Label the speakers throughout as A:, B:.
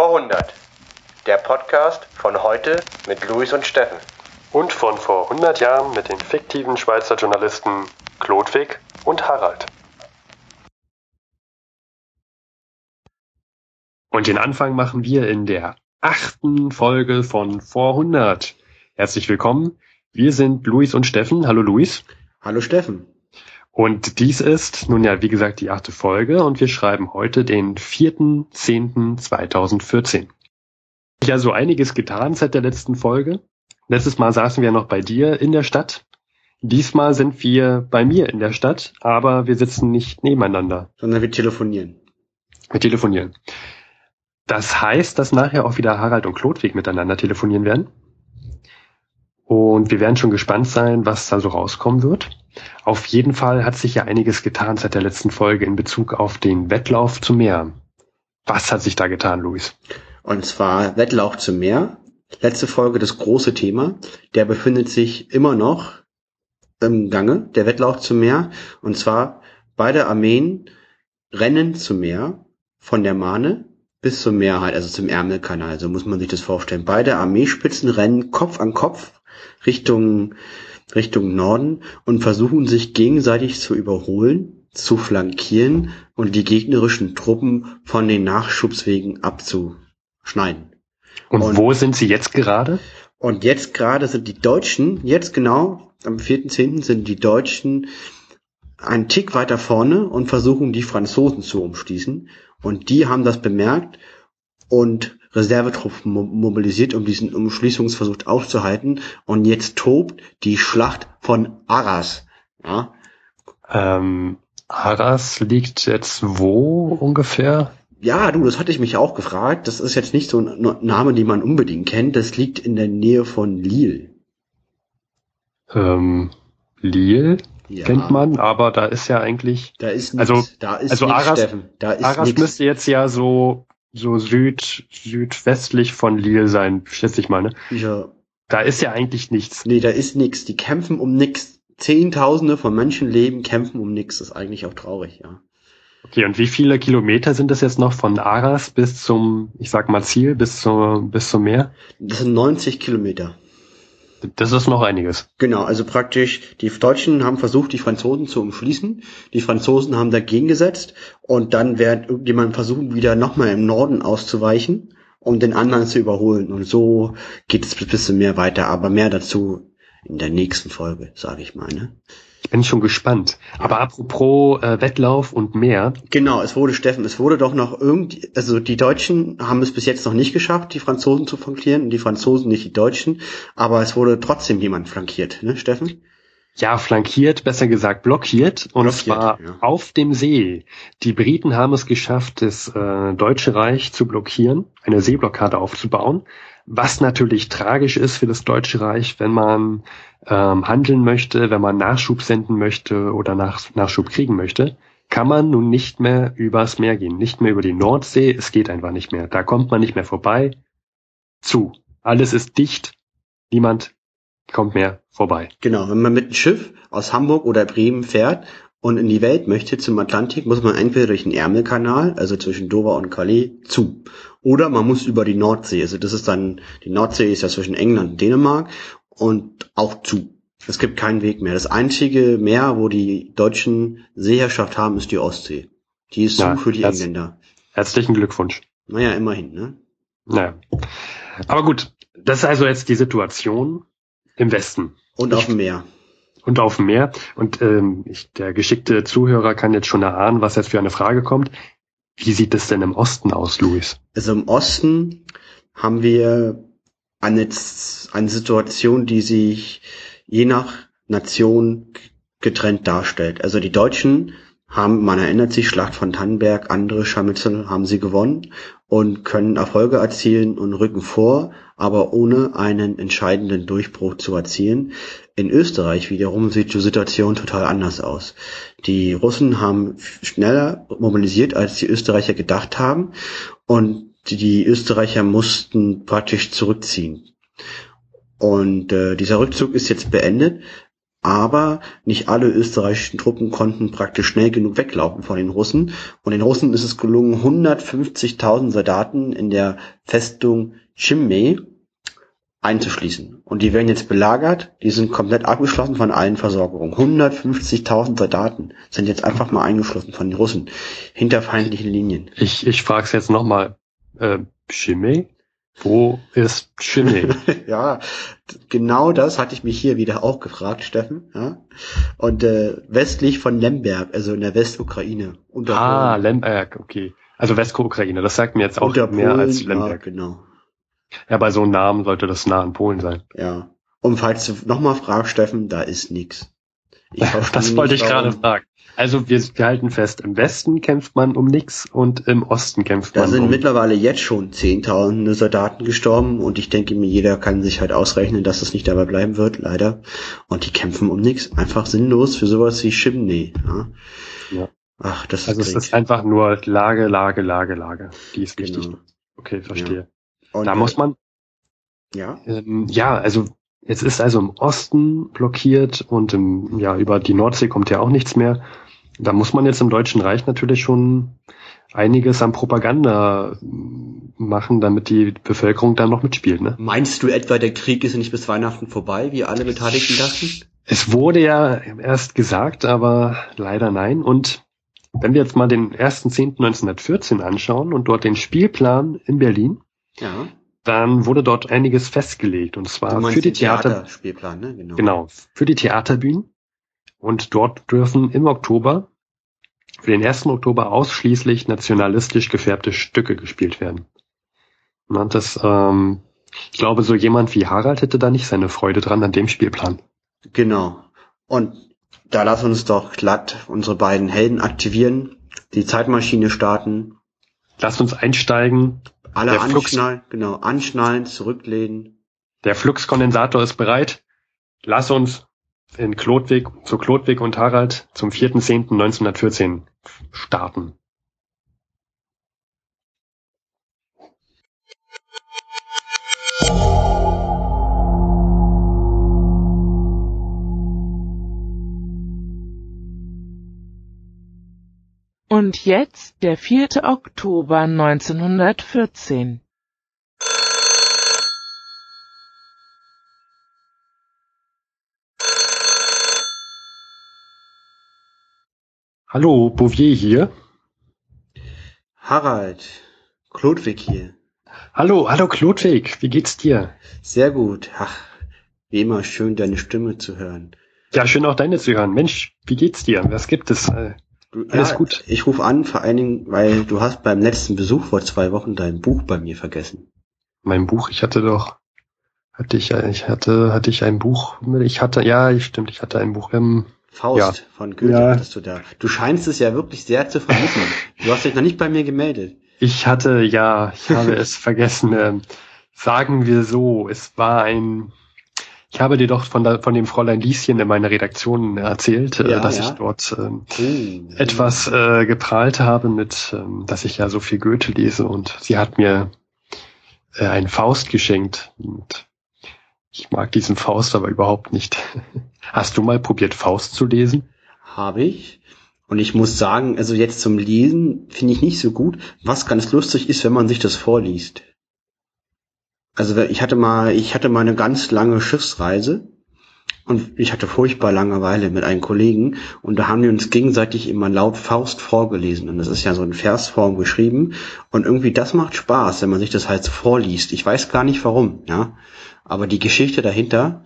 A: Vor 100. Der Podcast von heute mit Luis und Steffen.
B: Und von vor 100 Jahren mit den fiktiven Schweizer Journalisten Klodwig und Harald. Und den Anfang machen wir in der achten Folge von Vor 100. Herzlich willkommen. Wir sind Luis und Steffen. Hallo Luis.
C: Hallo Steffen.
B: Und dies ist nun ja, wie gesagt, die achte Folge und wir schreiben heute den 4.10.2014. Ich habe so einiges getan seit der letzten Folge. Letztes Mal saßen wir noch bei dir in der Stadt. Diesmal sind wir bei mir in der Stadt, aber wir sitzen nicht nebeneinander.
C: Sondern wir telefonieren.
B: Wir telefonieren. Das heißt, dass nachher auch wieder Harald und Klodwig miteinander telefonieren werden. Und wir werden schon gespannt sein, was da so rauskommen wird. Auf jeden Fall hat sich ja einiges getan seit der letzten Folge in Bezug auf den Wettlauf zum Meer. Was hat sich da getan, Luis?
C: Und zwar Wettlauf zum Meer. Letzte Folge das große Thema. Der befindet sich immer noch im Gange, der Wettlauf zum Meer. Und zwar beide Armeen rennen zum Meer von der Mahne bis zum Meer halt, also zum Ärmelkanal. So muss man sich das vorstellen. Beide Armeespitzen rennen Kopf an Kopf Richtung, Richtung Norden und versuchen sich gegenseitig zu überholen, zu flankieren und die gegnerischen Truppen von den Nachschubswegen abzuschneiden.
B: Und, und wo sind sie jetzt gerade?
C: Und jetzt gerade sind die Deutschen, jetzt genau, am 4.10. sind die Deutschen einen Tick weiter vorne und versuchen die Franzosen zu umschließen. Und die haben das bemerkt und Reservetruppen mobilisiert, um diesen Umschließungsversuch aufzuhalten. Und jetzt tobt die Schlacht von Arras. Ja.
B: Ähm, Arras liegt jetzt wo ungefähr?
C: Ja, du, das hatte ich mich auch gefragt. Das ist jetzt nicht so ein Name, den man unbedingt kennt. Das liegt in der Nähe von Lille.
B: Ähm, Lille? Ja. kennt man, aber da ist ja eigentlich.
C: Da ist
B: nichts. Also,
C: da ist
B: also
C: nichts,
B: Arras,
C: Steffen. Da ist
B: Arras
C: nichts.
B: müsste jetzt ja so so süd südwestlich von Lille sein, schätze ich mal. Ne?
C: Ja.
B: Da ist ja eigentlich nichts.
C: Nee, da ist nichts. Die kämpfen um nichts. Zehntausende von Menschenleben kämpfen um nichts. Das ist eigentlich auch traurig, ja.
B: Okay, und wie viele Kilometer sind das jetzt noch von Arras bis zum, ich sag mal Ziel, bis zum, bis zum Meer?
C: Das sind 90 Kilometer.
B: Das ist noch einiges.
C: Genau, also praktisch, die Deutschen haben versucht, die Franzosen zu umschließen. Die Franzosen haben dagegen gesetzt und dann wird irgendjemand versuchen, wieder nochmal im Norden auszuweichen, um den anderen zu überholen. Und so geht es ein bisschen mehr weiter, aber mehr dazu in der nächsten Folge, sage ich mal. Ne?
B: Ich bin schon gespannt. Aber apropos äh, Wettlauf und mehr.
C: Genau, es wurde, Steffen, es wurde doch noch irgendwie, also die Deutschen haben es bis jetzt noch nicht geschafft, die Franzosen zu flankieren die Franzosen nicht die Deutschen, aber es wurde trotzdem jemand flankiert, ne, Steffen?
B: Ja, flankiert, besser gesagt blockiert, und
C: Blockiert,
B: zwar
C: ja.
B: auf dem See. Die Briten haben es geschafft, das äh, Deutsche Reich zu blockieren, eine Seeblockade aufzubauen, was natürlich tragisch ist für das Deutsche Reich, wenn man ähm, handeln möchte, wenn man Nachschub senden möchte oder nach, Nachschub kriegen möchte, kann man nun nicht mehr übers Meer gehen, nicht mehr über die Nordsee, es geht einfach nicht mehr. Da kommt man nicht mehr vorbei. Zu. Alles ist dicht, niemand kommt mehr vorbei.
C: Genau, wenn man mit einem Schiff aus Hamburg oder Bremen fährt und in die Welt möchte zum Atlantik, muss man entweder durch den Ärmelkanal, also zwischen Dover und Calais, zu. Oder man muss über die Nordsee. Also das ist dann, die Nordsee ist ja zwischen England und Dänemark und auch zu. Es gibt keinen Weg mehr. Das einzige Meer, wo die Deutschen Seeherrschaft haben, ist die Ostsee. Die ist
B: Ja,
C: zu für die
B: das-
C: Engländer.
B: Herzlichen Glückwunsch.
C: Naja, immerhin, ne?
B: Naja. Aber gut, das ist also jetzt die Situation im Westen
C: Und auf dem Meer.
B: und auf dem Meer. Und ähm, ich, der geschickte Zuhörer kann jetzt schon erahnen, was jetzt für eine Frage kommt. Wie sieht es denn im Osten aus, Luis?
C: Also im Osten haben wir eine, eine Situation, die sich je nach Nation getrennt darstellt. Also die Deutschen haben, man erinnert sich, Schlacht von Tannenberg, andere Scharmützel haben sie gewonnen und können Erfolge erzielen und rücken vor, aber ohne einen entscheidenden Durchbruch zu erzielen. In Österreich wiederum sieht die Situation total anders aus. Die Russen haben schneller mobilisiert, als die Österreicher gedacht haben und die- die Österreicher mussten praktisch zurückziehen. Und äh, dieser Rückzug ist jetzt beendet. Aber nicht alle österreichischen Truppen konnten praktisch schnell genug weglaufen von den Russen. Und den Russen ist es gelungen, 150.000 Soldaten in der Festung Chimay einzuschließen. Und die werden jetzt belagert, die sind komplett abgeschlossen von allen Versorgungen. 150.000 Soldaten sind jetzt einfach mal eingeschlossen von den Russen hinter feindlichen Linien.
B: Ich, ich frage es jetzt nochmal. Äh, Chimay? Wo ist Chimay?
C: ja, genau das hatte ich mich hier wieder auch gefragt, Steffen. Ja? Und äh, westlich von Lemberg, also in der Westukraine.
B: ah, Lemberg, okay. Also Westukraine, das sagt mir jetzt auch mehr Polen, als Lemberg.
C: Ja, genau.
B: Ja, bei so einem Namen sollte das nah an Polen sein.
C: Ja. Und falls du nochmal fragst, Steffen, da ist nix.
B: Das wollte ich gerade fragen. Also wir, wir, halten fest, im Westen kämpft man um nix und im Osten kämpft
C: da
B: man
C: um... Da sind
B: um
C: mittlerweile jetzt schon zehntausende Soldaten gestorben und ich denke mir, jeder kann sich halt ausrechnen, dass es nicht dabei bleiben wird, leider. Und die kämpfen um nix, einfach sinnlos für sowas wie Chimney. Ja. ja. Ach, das ist
B: Also es ist einfach nur Lage, Lage, Lage, Lage. Die ist genau. wichtig. Okay, verstehe. Ja. Und da muss man.
C: Ja.
B: Ähm, ja, also jetzt ist also im Osten blockiert und im, ja, über die Nordsee kommt ja auch nichts mehr. Da muss man jetzt im Deutschen Reich natürlich schon einiges an Propaganda machen, damit die Bevölkerung da noch mitspielt. Ne?
C: Meinst du etwa, der Krieg ist nicht bis Weihnachten vorbei, wie alle Beteiligten dachten?
B: Es wurde ja erst gesagt, aber leider nein. Und wenn wir jetzt mal den 1.10.1914 anschauen und dort den Spielplan in Berlin,
C: ja.
B: Dann wurde dort einiges festgelegt und zwar für die Theater
C: Spielplan, ne? Genau.
B: genau, für die Theaterbühnen und dort dürfen im Oktober für den 1. Oktober ausschließlich nationalistisch gefärbte Stücke gespielt werden. Und das, ähm, ich glaube, so jemand wie Harald hätte da nicht seine Freude dran an dem Spielplan.
C: Genau. Und da lass uns doch glatt unsere beiden Helden aktivieren, die Zeitmaschine starten.
B: Lass uns einsteigen
C: alle der anschnallen, Flux, genau, anschnallen, zurücklehnen.
B: Der Fluxkondensator ist bereit. Lass uns in Klodwig, zu Klodwig und Harald zum 4.10.1914 starten.
D: Und jetzt der 4. Oktober 1914.
B: Hallo, Bouvier hier.
C: Harald, Klodwig hier.
B: Hallo, hallo Klodwig, wie geht's dir?
C: Sehr gut. Ach, wie immer schön, deine Stimme zu hören.
B: Ja, schön auch deine zu hören. Mensch, wie geht's dir? Was gibt es?
C: Du, Alles ja, gut. Ich rufe an, vor allen Dingen, weil du hast beim letzten Besuch vor zwei Wochen dein Buch bei mir vergessen.
B: Mein Buch, ich hatte doch, hatte ich, ich hatte, hatte ich ein Buch, ich hatte, ja, stimmt, ich hatte ein Buch im
C: Faust ja. von Goethe ja. hattest du da. Du scheinst es ja wirklich sehr zu vermissen. du hast dich noch nicht bei mir gemeldet.
B: Ich hatte, ja, ich habe es vergessen. Ähm, sagen wir so, es war ein ich habe dir doch von, der, von dem Fräulein Lieschen in meiner Redaktion erzählt, äh, ja, dass ja. ich dort ähm, uh, etwas äh, geprahlt habe mit, ähm, dass ich ja so viel Goethe lese und sie hat mir äh, einen Faust geschenkt und ich mag diesen Faust aber überhaupt nicht. Hast du mal probiert, Faust zu lesen?
C: Habe ich. Und ich muss sagen, also jetzt zum Lesen finde ich nicht so gut. Was ganz lustig ist, wenn man sich das vorliest. Also ich hatte mal, ich hatte mal eine ganz lange Schiffsreise und ich hatte furchtbar Langeweile mit einem Kollegen und da haben wir uns gegenseitig immer laut Faust vorgelesen und das ist ja so in Versform geschrieben und irgendwie das macht Spaß, wenn man sich das halt so vorliest. Ich weiß gar nicht warum, ja, aber die Geschichte dahinter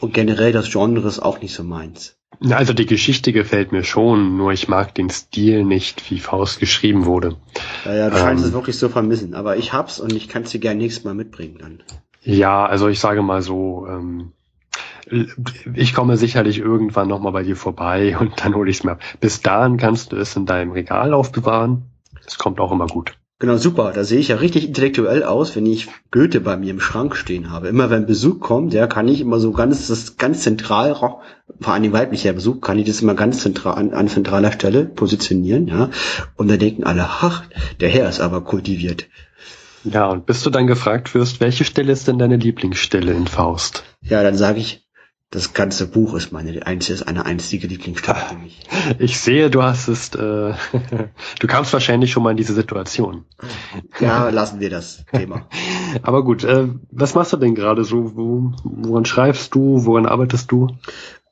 C: und generell das Genre ist auch nicht so meins.
B: Also die Geschichte gefällt mir schon, nur ich mag den Stil nicht, wie Faust geschrieben wurde.
C: Ja, ja du scheinst ähm, es wirklich so vermissen, aber ich hab's und ich kann es dir gerne nächstes Mal mitbringen dann.
B: Ja, also ich sage mal so, ähm, ich komme sicherlich irgendwann nochmal bei dir vorbei und dann hole ich es mir ab. Bis dahin kannst du es in deinem Regal aufbewahren. Das kommt auch immer gut.
C: Genau, super. Da sehe ich ja richtig intellektuell aus, wenn ich Goethe bei mir im Schrank stehen habe. Immer wenn Besuch kommt, ja, kann ich immer so ganz, das ganz zentral, vor allem weiblicher Besuch, kann ich das immer ganz zentral, an, an zentraler Stelle positionieren, ja. Und da denken alle, ach, der Herr ist aber kultiviert.
B: Ja, und bis du dann gefragt wirst, welche Stelle ist denn deine Lieblingsstelle in Faust?
C: Ja, dann sage ich, Das ganze Buch ist meine einzige, ist eine einzige Lieblingsstelle für mich.
B: Ich sehe, du hast es, äh, du kamst wahrscheinlich schon mal in diese Situation.
C: Ja, lassen wir das Thema.
B: Aber gut, äh, was machst du denn gerade so? Wo, woran schreibst du? Woran arbeitest du?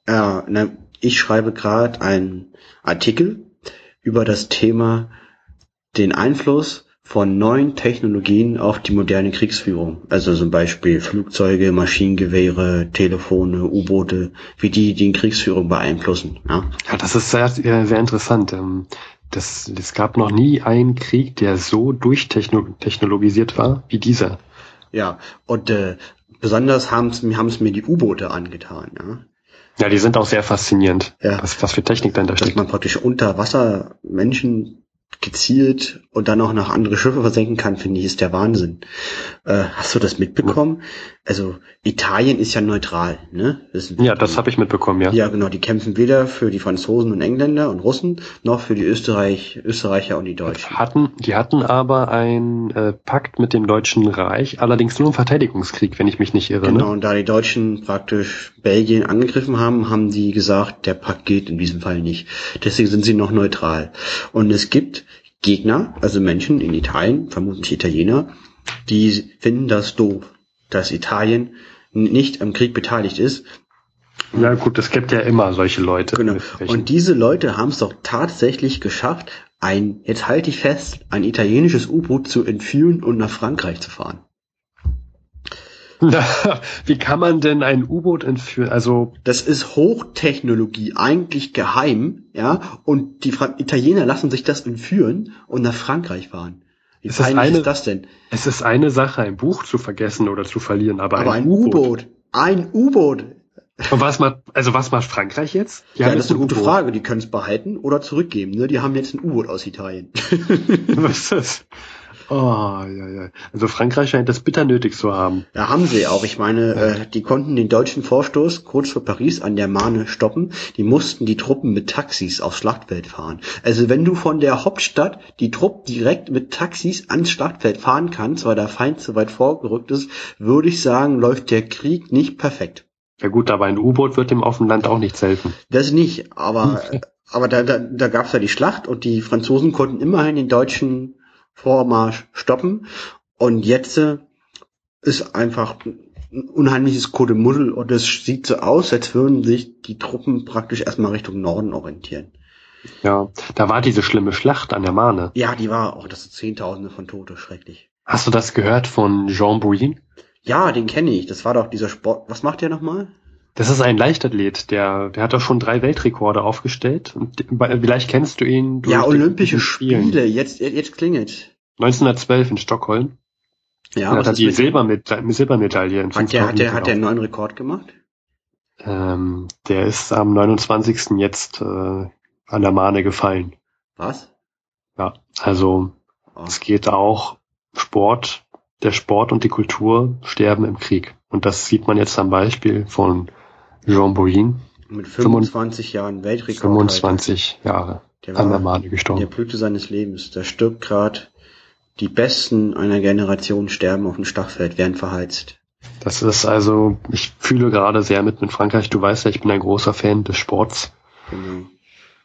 C: Ja, na, ich schreibe gerade einen Artikel über das Thema den Einfluss von neuen Technologien auf die moderne Kriegsführung. Also zum Beispiel Flugzeuge, Maschinengewehre, Telefone, U-Boote, wie die die Kriegsführung beeinflussen. Ja,
B: Ja, das ist sehr, sehr interessant. Ähm, Das, es gab noch nie einen Krieg, der so durchtechnologisiert war wie dieser.
C: ja. und äh, besonders haben es mir die U-Boote angetan. Ja?
B: Ja, die sind auch sehr faszinierend,
C: Ja.
B: was, was für Technik dahinter
C: dass
B: steckt.
C: man praktisch unter Wasser Menschen gezielt und dann auch noch andere Schiffe versenken kann, finde ich, ist der Wahnsinn. Äh, hast du das mitbekommen? Also Italien ist ja neutral, ne? Wir.
B: Ja, das habe ich mitbekommen, ja.
C: Ja, genau. Die kämpfen weder für die Franzosen und Engländer und Russen noch für die Österreich, Österreicher und die Deutschen.
B: Hatten, die hatten aber einen äh, Pakt mit dem Deutschen Reich, allerdings nur im Verteidigungskrieg, wenn ich mich nicht irre.
C: Genau,
B: Ne?
C: und da die Deutschen praktisch Belgien angegriffen haben, haben die gesagt, der Pakt geht in diesem Fall nicht. Deswegen sind sie noch neutral. Und es gibt Gegner, also Menschen in Italien, vermutlich Italiener, die finden das doof, dass Italien nicht am Krieg beteiligt ist.
B: Ja gut, es gibt ja immer solche Leute.
C: Genau. Und diese Leute haben es doch tatsächlich geschafft, ein, jetzt halte ich fest, ein italienisches U-Boot zu entführen und nach Frankreich zu fahren.
B: Wie kann man denn ein U-Boot entführen? Also,
C: Das ist Hochtechnologie, eigentlich geheim, ja, und die Fra Italiener lassen sich das entführen und nach Frankreich fahren. Wie
B: Ist das
C: peinlich
B: eine-
C: ist das denn?
B: es ist eine Sache, ein Buch zu vergessen oder zu verlieren, aber,
C: Aber ein U-Boot, ein U-Boot.
B: Und was macht, also was macht Frankreich jetzt? Die
C: Ja, das ist eine gute. Frage. Die können es behalten oder zurückgeben. Ne? Die haben jetzt ein U-Boot aus Italien.
B: Was ist das? Oh, ja, ja. Also Frankreich scheint das bitter nötig zu haben.
C: Ja, haben sie auch. Ich meine, äh, die konnten den deutschen Vorstoß kurz vor Paris an der Marne stoppen. Die mussten die Truppen mit Taxis aufs Schlachtfeld fahren. Also wenn du von der Hauptstadt die Truppen direkt mit Taxis ans Schlachtfeld fahren kannst, weil der Feind zu weit vorgerückt ist, würde ich sagen, läuft der Krieg nicht perfekt.
B: Ja gut, aber ein U-Boot wird dem auf dem Land auch nicht helfen.
C: Das nicht, aber, aber da, da, da gab es ja die Schlacht und die Franzosen konnten immerhin den deutschen Vormarsch stoppen. Und jetzt äh, ist einfach ein unheimliches Kuddelmuddel und es sieht so aus, als würden sich die Truppen praktisch erstmal Richtung Norden orientieren.
B: Ja, da war diese schlimme Schlacht an der Marne.
C: Ja, die war auch, das sind Zehntausende von Tote, schrecklich.
B: Hast du das gehört von Jean Bouin?
C: Ja, den kenne ich. Das war doch dieser Sport. Was macht der nochmal?
B: Das ist ein Leichtathlet, der, der hat doch schon drei Weltrekorde aufgestellt. Und vielleicht kennst du ihn durch
C: Ja, Olympische
B: Spielen.
C: Spiele. Jetzt, jetzt klingelt.
B: 1912 in Stockholm.
C: Ja,
B: hat er
C: ist
B: die Silbermeda Silbermedaille in
C: Hat der, hat der, hat der einen
B: 5000
C: neuen Rekord gemacht?
B: ähm, Der ist am 29. jetzt äh, an der Mahne gefallen.
C: Was?
B: Ja, also
C: Oh.
B: es geht auch Sport, der Sport und die Kultur sterben im Krieg. Und das sieht man jetzt am Beispiel von Jean Bouin,
C: Mit 25 Jahren Weltrekord.
B: 25 Jahre
C: Der
B: an der
C: war
B: Mahne
C: der
B: gestorben.
C: Blüte seines Lebens. Da stirbt gerade die Besten einer Generation sterben auf dem Schlachtfeld, werden verheizt.
B: Das ist also, ich fühle gerade sehr mit mit Frankreich. Du weißt ja, ich bin ein großer Fan des Sports.
C: Genau.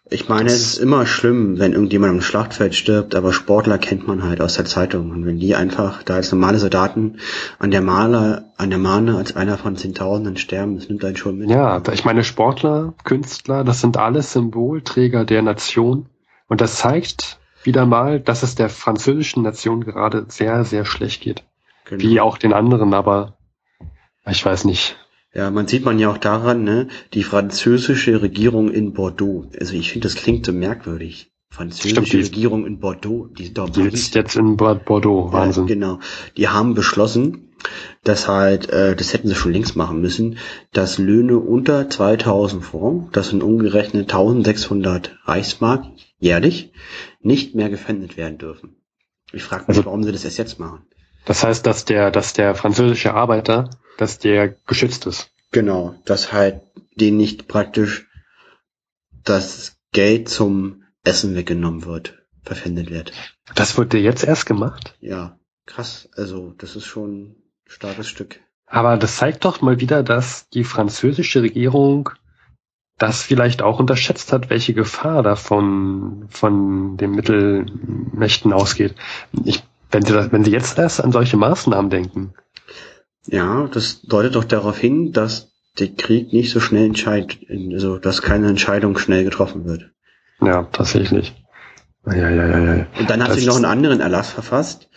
C: Ich meine, es ist immer schlimm, wenn irgendjemand am Schlachtfeld stirbt, aber Sportler kennt man halt aus der Zeitung. Und wenn die einfach da als normale Soldaten an der Male, an der Mahne als einer von Zehntausenden sterben, das nimmt einen schon mit.
B: Ja, ich meine, Sportler, Künstler, das sind alles Symbolträger der Nation. Und das zeigt wieder mal, dass es der französischen Nation gerade sehr, sehr schlecht geht.
C: Genau.
B: Wie auch den anderen, aber ich weiß nicht.
C: Ja, man sieht man ja auch daran, ne, die französische Regierung in Bordeaux. Also ich finde, das klingt so merkwürdig. Französische
B: Stimmt,
C: Regierung in Bordeaux, die
B: Die sitzt jetzt in Bord- Bordeaux.
C: Ja,
B: Wahnsinn.
C: genau. Die haben beschlossen, dass halt, äh, das hätten sie schon längst machen müssen, dass Löhne unter 2000 Francs, das sind umgerechnet 1600 Reichsmark jährlich, nicht mehr gefändet werden dürfen. Ich frage mich,
B: Also-
C: warum sie das erst jetzt machen.
B: Das heißt, dass der, dass der französische Arbeiter, dass der geschützt ist.
C: Genau, dass halt denen nicht praktisch das Geld zum Essen weggenommen wird, verpfändet wird.
B: Das wird dir jetzt erst gemacht?
C: Ja, krass. Also, das ist schon ein starkes Stück.
B: Aber das zeigt doch mal wieder, dass die französische Regierung das vielleicht auch unterschätzt hat, welche Gefahr davon von den Mittelmächten ausgeht. Ich, wenn Sie das, wenn Sie jetzt erst an solche Maßnahmen denken.
C: Ja, das deutet doch darauf hin, dass der Krieg nicht so schnell entscheidet, also dass keine Entscheidung schnell getroffen wird.
B: Ja, tatsächlich. Ja, ja, ja, ja.
C: Und dann hat
B: Das
C: sie noch einen anderen Erlass verfasst.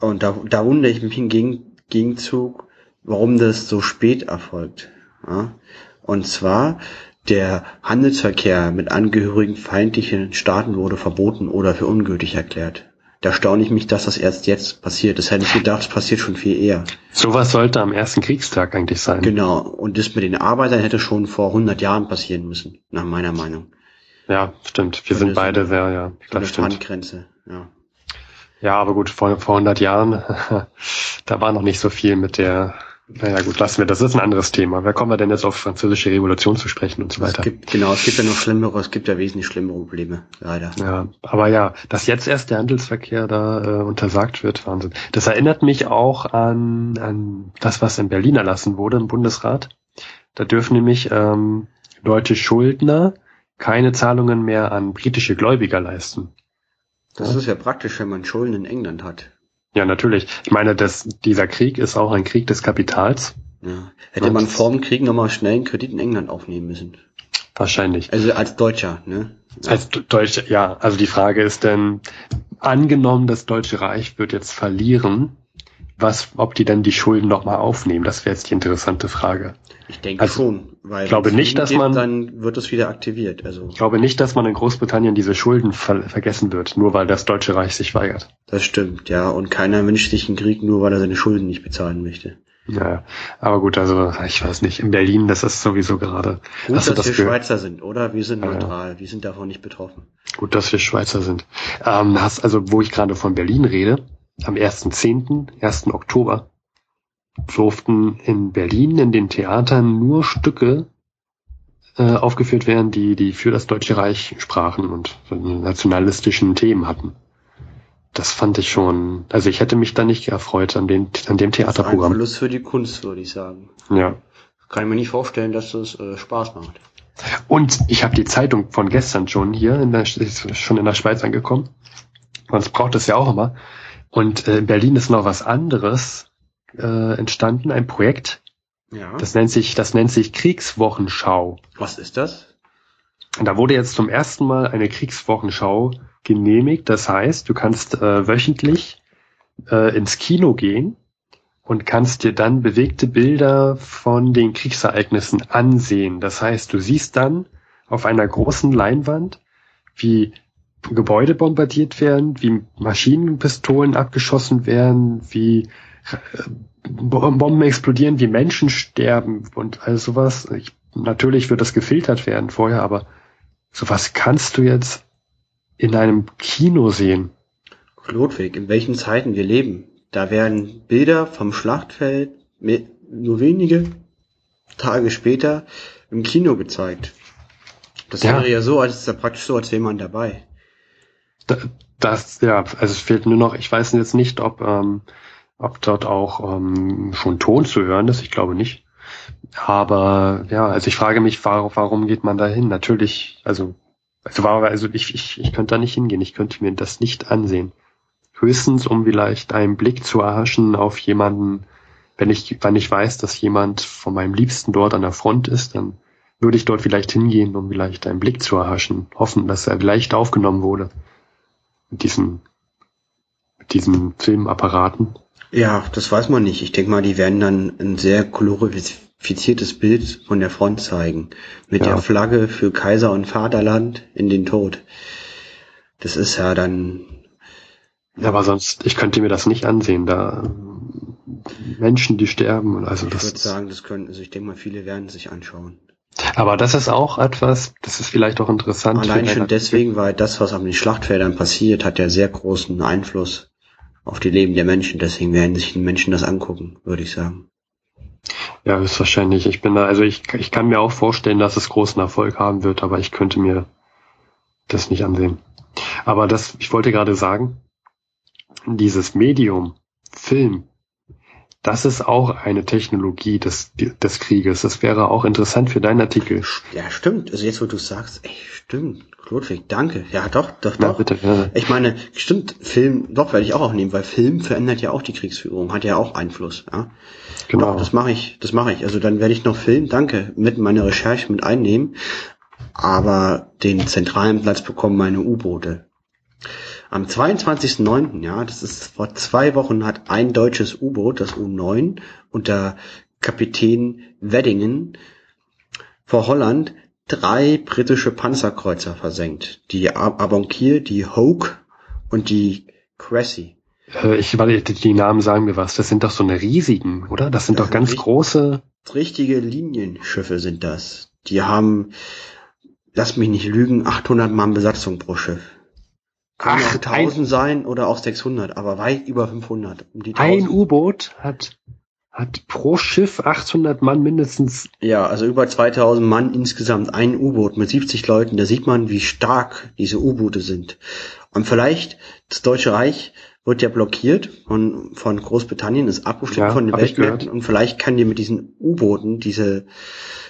C: Und da, da wundere ich mich im Gegen, Gegenzug, warum das so spät erfolgt. Ja? Und zwar, der Handelsverkehr mit Angehörigen feindlichen Staaten wurde verboten oder für ungültig erklärt. Da staune ich mich, dass das erst jetzt passiert. Das hätte ich gedacht, es passiert schon viel eher.
B: Sowas sollte am ersten Kriegstag eigentlich sein.
C: Genau. Und das mit den Arbeitern hätte schon vor 100 Jahren passieren müssen, nach meiner Meinung.
B: Ja, stimmt. Wir sind beide sehr, ja,
C: So
B: das
C: eine
B: stimmt.
C: Handgrenze. Ja.
B: Ja, aber gut, vor, vor 100 Jahren, da war noch nicht so viel mit der, naja gut, lassen wir, das ist ein anderes Thema. Wer kommen wir denn jetzt auf französische Revolution zu sprechen und so
C: Es
B: weiter?
C: gibt, genau, es gibt ja noch schlimmere, es gibt ja wesentlich schlimmere Probleme, leider.
B: Ja, aber ja, dass jetzt erst der Handelsverkehr da äh, untersagt wird, Wahnsinn. Das erinnert mich auch an, an das, was in Berlin erlassen wurde im Bundesrat. Da dürfen nämlich ähm, deutsche Schuldner keine Zahlungen mehr an britische Gläubiger leisten.
C: Das ist ja praktisch, wenn man Schulden in England hat.
B: Ja, natürlich. Ich meine, das, dieser Krieg ist auch ein Krieg des Kapitals.
C: Ja. Hätte man vor dem Krieg nochmal schnell einen Kredit in England aufnehmen müssen.
B: Wahrscheinlich.
C: Also als Deutscher, ne? Ja.
B: Als Deutsche, ja, also die Frage ist denn, angenommen, das Deutsche Reich wird jetzt verlieren, was, ob die dann die Schulden nochmal aufnehmen? Das wäre jetzt die interessante Frage.
C: Ich denke
B: also,
C: schon, weil
B: glaube nicht, dass man-
C: dann wird es wieder aktiviert. Also
B: Ich glaube nicht, dass man in Großbritannien diese Schulden ver vergessen wird, nur weil das Deutsche Reich sich weigert.
C: das stimmt, ja. Und keiner wünscht sich einen Krieg, nur weil er seine Schulden nicht bezahlen möchte.
B: Ja, aber gut, also ich weiß nicht, in Berlin, das ist sowieso gerade.
C: Gut, dass
B: das
C: wir? Schweizer sind, oder? Wir sind
B: Ja, ja.
C: neutral, wir sind davon nicht betroffen.
B: Gut, dass wir Schweizer sind. Ähm, hast, also, wo ich gerade von Berlin rede, am 1.10., 1. Oktober, durften in Berlin in den Theatern nur Stücke äh, aufgeführt werden, die, die für das Deutsche Reich sprachen und nationalistischen Themen hatten. Das fand ich schon, also ich hätte mich da nicht erfreut an, den, an dem
C: ist ein
B: Theaterprogramm.
C: Verlust für die Kunst, würde ich sagen.
B: Ja.
C: Kann ich mir nicht vorstellen, dass das äh, Spaß macht.
B: Und ich habe die Zeitung von gestern schon hier, in der, schon in der Schweiz angekommen. Sonst braucht es ja auch immer. Und äh, in Berlin ist noch was anderes äh, entstanden, ein Projekt.
C: Ja.
B: Das nennt sich, das nennt sich Kriegswochenschau.
C: Was ist das?
B: Und da wurde jetzt zum ersten Mal eine Kriegswochenschau genehmigt. Das heißt, du kannst äh, wöchentlich äh, ins Kino gehen und kannst dir dann bewegte Bilder von den Kriegsereignissen ansehen. Das heißt, du siehst dann auf einer großen Leinwand, wie Gebäude bombardiert werden, wie Maschinenpistolen abgeschossen werden, wie äh, Bomben explodieren, wie Menschen sterben und all sowas. Ich, natürlich wird das gefiltert werden vorher, aber sowas kannst du jetzt in einem Kino sehen.
C: Ludwig, in welchen Zeiten wir leben. Da werden Bilder vom Schlachtfeld nur wenige Tage später im Kino gezeigt. Das
B: Ja.
C: wäre ja so, als ist ja praktisch so, als wäre man dabei.
B: Da- Das, ja, also es fehlt nur noch, ich weiß jetzt nicht, ob, ähm, ob dort auch ähm, schon Ton zu hören ist, ich glaube nicht. Aber ja, also ich frage mich, warum, geht man da hin? Natürlich, also, also, also ich, ich, ich könnte da nicht hingehen, ich könnte mir das nicht ansehen. Höchstens, um vielleicht einen Blick zu erhaschen auf jemanden, wenn ich, wenn ich weiß, dass jemand von meinem Liebsten dort an der Front ist, dann würde ich dort vielleicht hingehen, um vielleicht einen Blick zu erhaschen, hoffen, dass er vielleicht aufgenommen wurde mit diesen, mit diesen Filmapparaten.
C: Ja, das weiß man nicht. Ich denke mal, die werden dann ein sehr glorifiziertes Bild von der Front zeigen. Mit
B: Ja.
C: der Flagge für Kaiser und Vaterland in den Tod. Das ist ja dann,
B: Ja, aber sonst, ich könnte mir das nicht ansehen, da Menschen, die sterben, und also
C: ich
B: das.
C: würde sagen, das können, also ich denke mal, viele werden sich anschauen.
B: Aber das ist auch etwas, das ist vielleicht auch interessant.
C: Allein schon deswegen, weil das, was auf den Schlachtfeldern passiert, hat ja sehr großen Einfluss auf die Leben der Menschen. Deswegen werden sich die Menschen das angucken, würde ich sagen.
B: Ja, ist wahrscheinlich. Ich bin da, also ich, ich kann mir auch vorstellen, dass es großen Erfolg haben wird, aber ich könnte mir das nicht ansehen. Aber das, ich wollte gerade sagen, dieses Medium, Film, das ist auch eine Technologie des, des Krieges. Das wäre auch interessant für deinen Artikel.
C: Ja, stimmt. Also jetzt, wo du sagst, ey, stimmt. Ludwig, danke. Ja, doch, doch,
B: Ja,
C: doch.
B: bitte, ja.
C: Ich meine, stimmt, Film, doch, werde ich auch aufnehmen, weil Film verändert ja auch die Kriegsführung, hat ja auch Einfluss, ja.
B: Genau.
C: Doch, das mache ich, das mache ich. Also dann werde ich noch Film, danke, mit meiner Recherche mit einnehmen. Aber den zentralen Platz bekommen meine U-Boote. Am 22.09., ja, das ist vor zwei Wochen, hat ein deutsches U-Boot, das U9, unter Kapitän Weddingen vor Holland drei britische Panzerkreuzer versenkt. Die Abonkir, die Hoke und die Cressy.
B: Äh, Ich, weil die, die Namen sagen mir was. Das sind doch so eine riesigen, oder? Das sind
C: Das
B: doch
C: sind
B: ganz
C: richtig-
B: große.
C: Richtige Linienschiffe sind das. Die haben, lass mich nicht lügen, 800 Mann Besatzung pro Schiff. Können
B: Ach,
C: auch 1000 sein oder auch 600, aber weit über 500. Um die
B: Ein
C: 1000.
B: U-Boot hat, hat pro Schiff 800 Mann mindestens.
C: Ja, also über 2000 Mann insgesamt. Ein U-Boot mit 70 Leuten. Da sieht man, wie stark diese U-Boote sind. Und vielleicht, das Deutsche Reich wird ja blockiert von, von Großbritannien, ist abgeschnitten
B: Ja,
C: von den Weltmärkten und vielleicht kann die mit diesen U-Booten diese,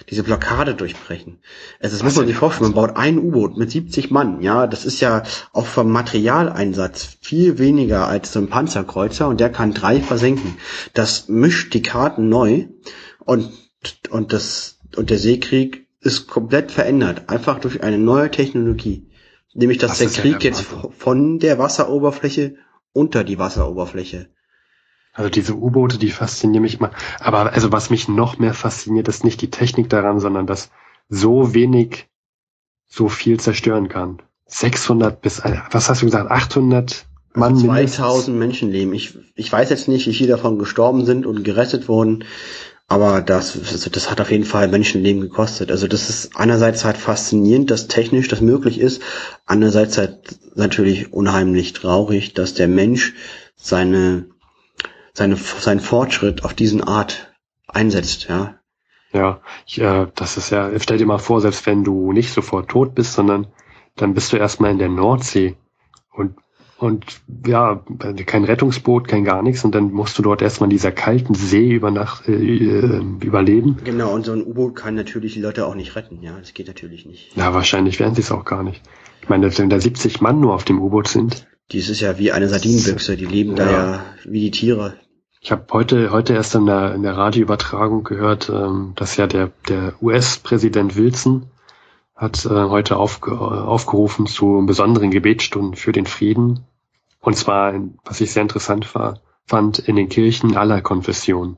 C: diese Blockade durchbrechen. Also das
B: Was
C: muss man sich vorstellen. Man baut ein U-Boot mit 70 Mann. Ja, das ist ja auch vom Materialeinsatz viel weniger als so ein Panzerkreuzer und der kann drei versenken. Das mischt die Karten neu und, und das, und der Seekrieg ist komplett verändert. Einfach durch eine neue Technologie. Nämlich, dass
B: Das
C: der
B: ist ja
C: Krieg
B: der
C: jetzt von der Wasseroberfläche unter die Wasseroberfläche.
B: Also diese U-Boote, die faszinieren mich mal. Aber also was mich noch mehr fasziniert, ist nicht die Technik daran, sondern dass so wenig so viel zerstören kann. 600 bis, äh, was hast du gesagt, 800 Mann
C: Also
B: mindestens?
C: 2000 Menschenleben. Ich, ich weiß jetzt nicht, wie viele davon gestorben sind und gerettet wurden, aber das, das, das hat auf jeden Fall Menschenleben gekostet. Also das ist einerseits halt faszinierend, dass technisch das möglich ist, andererseits halt natürlich unheimlich traurig, dass der Mensch seine, seine, seinen Fortschritt auf diesen Art einsetzt, ja.
B: Ja, ich, äh, das ist ja, stell dir mal vor, selbst wenn du nicht sofort tot bist, sondern dann bist du erstmal in der Nordsee und und ja, kein Rettungsboot, kein gar nichts und dann musst du dort erstmal in dieser kalten See über Nacht äh, äh, überleben.
C: Genau, und so ein U-Boot kann natürlich die Leute auch nicht retten, ja. Das geht natürlich nicht.
B: Ja, wahrscheinlich werden sie es auch gar nicht. Ich meine, wenn da 70 Mann nur auf dem U-Boot sind.
C: Dies ist ja wie eine Sardinenbüchse, die leben da
B: Ja.
C: ja wie die Tiere.
B: Ich habe heute heute erst in der, in der Radioübertragung gehört, ähm, dass ja der der US-Präsident Wilson hat äh, heute aufge, aufgerufen zu besonderen Gebetsstunden für den Frieden. Und zwar, was ich sehr interessant war, fand, in den Kirchen aller Konfessionen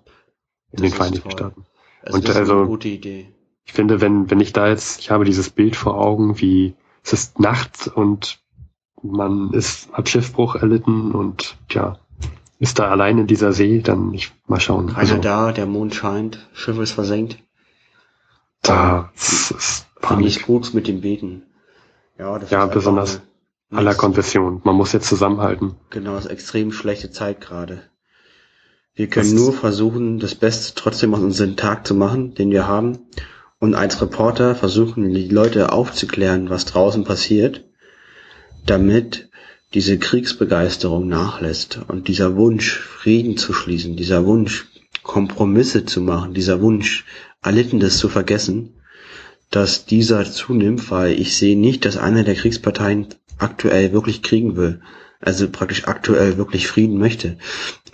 B: in
C: Das
B: den Vereinigten
C: toll.
B: Staaten.
C: Also
B: Und
C: das ist
B: also-
C: eine gute Idee.
B: Ich finde, wenn, wenn ich da jetzt, ich habe dieses Bild vor Augen, wie es ist nachts und man ist, hat Schiffbruch erlitten und ja, ist da allein in dieser See, dann ich mal schauen.
C: Keiner
B: Also,
C: da, der Mond scheint, Schiff ist versenkt.
B: da ist, ist
C: Finde ich gut mit dem Beten. Ja, das
B: Ja, besonders
C: eine-
B: aller Konfessionen. Man muss jetzt zusammenhalten.
C: Genau, das ist extrem schlechte Zeit gerade. Wir können nur versuchen, das Beste trotzdem aus unserem Tag zu machen, den wir haben. Und als Reporter versuchen, die Leute aufzuklären, was draußen passiert, damit diese Kriegsbegeisterung nachlässt und dieser Wunsch, Frieden zu schließen, dieser Wunsch, Kompromisse zu machen, dieser Wunsch, Erlittenes zu vergessen, dass dieser zunimmt, weil ich sehe nicht, dass einer der Kriegsparteien aktuell wirklich kriegen will. Also praktisch aktuell wirklich Frieden möchte.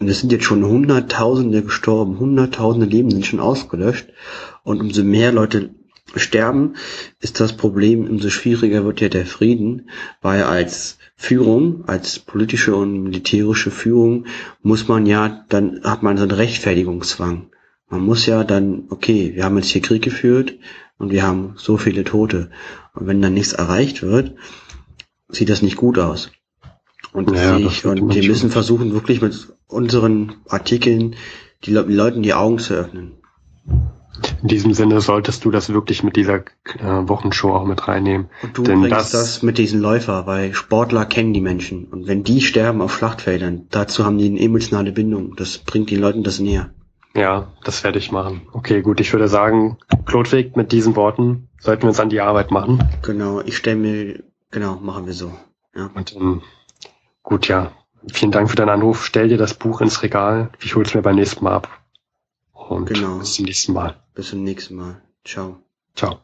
C: Und es sind jetzt schon Hunderttausende gestorben, Hunderttausende Leben sind schon ausgelöscht. Und umso mehr Leute sterben, ist das Problem, umso schwieriger wird ja der Frieden, weil als Führung, als politische und militärische Führung muss man ja, dann hat man so einen Rechtfertigungszwang. Man muss ja dann, okay, wir haben jetzt hier Krieg geführt und wir haben so viele Tote. Und wenn dann nichts erreicht wird, sieht das nicht gut aus. Und,
B: Ja,
C: ich, und wir müssen versuchen, wirklich mit unseren Artikeln die Le Leuten die Augen zu öffnen.
B: In diesem Sinne solltest du das wirklich mit dieser äh, Wochenshow auch mit reinnehmen.
C: Und du
B: Denn
C: bringst
B: das-
C: das, mit diesen Läufer, weil Sportler kennen die Menschen. Und wenn die sterben auf Schlachtfeldern, dazu haben die eine emotionale Bindung. Das bringt den Leuten das näher.
B: Ja, das werde ich machen. Okay, gut. Ich würde sagen, Klodwig, mit diesen Worten sollten wir uns an die Arbeit machen.
C: Genau, ich stelle mir, genau, machen wir so. Ja.
B: Und ähm, gut, ja. vielen Dank für deinen Anruf. Stell dir das Buch ins Regal. Ich hol's mir beim nächsten Mal ab. Und
C: Genau.
B: bis zum nächsten Mal.
C: Bis zum nächsten Mal. Ciao.
B: Ciao.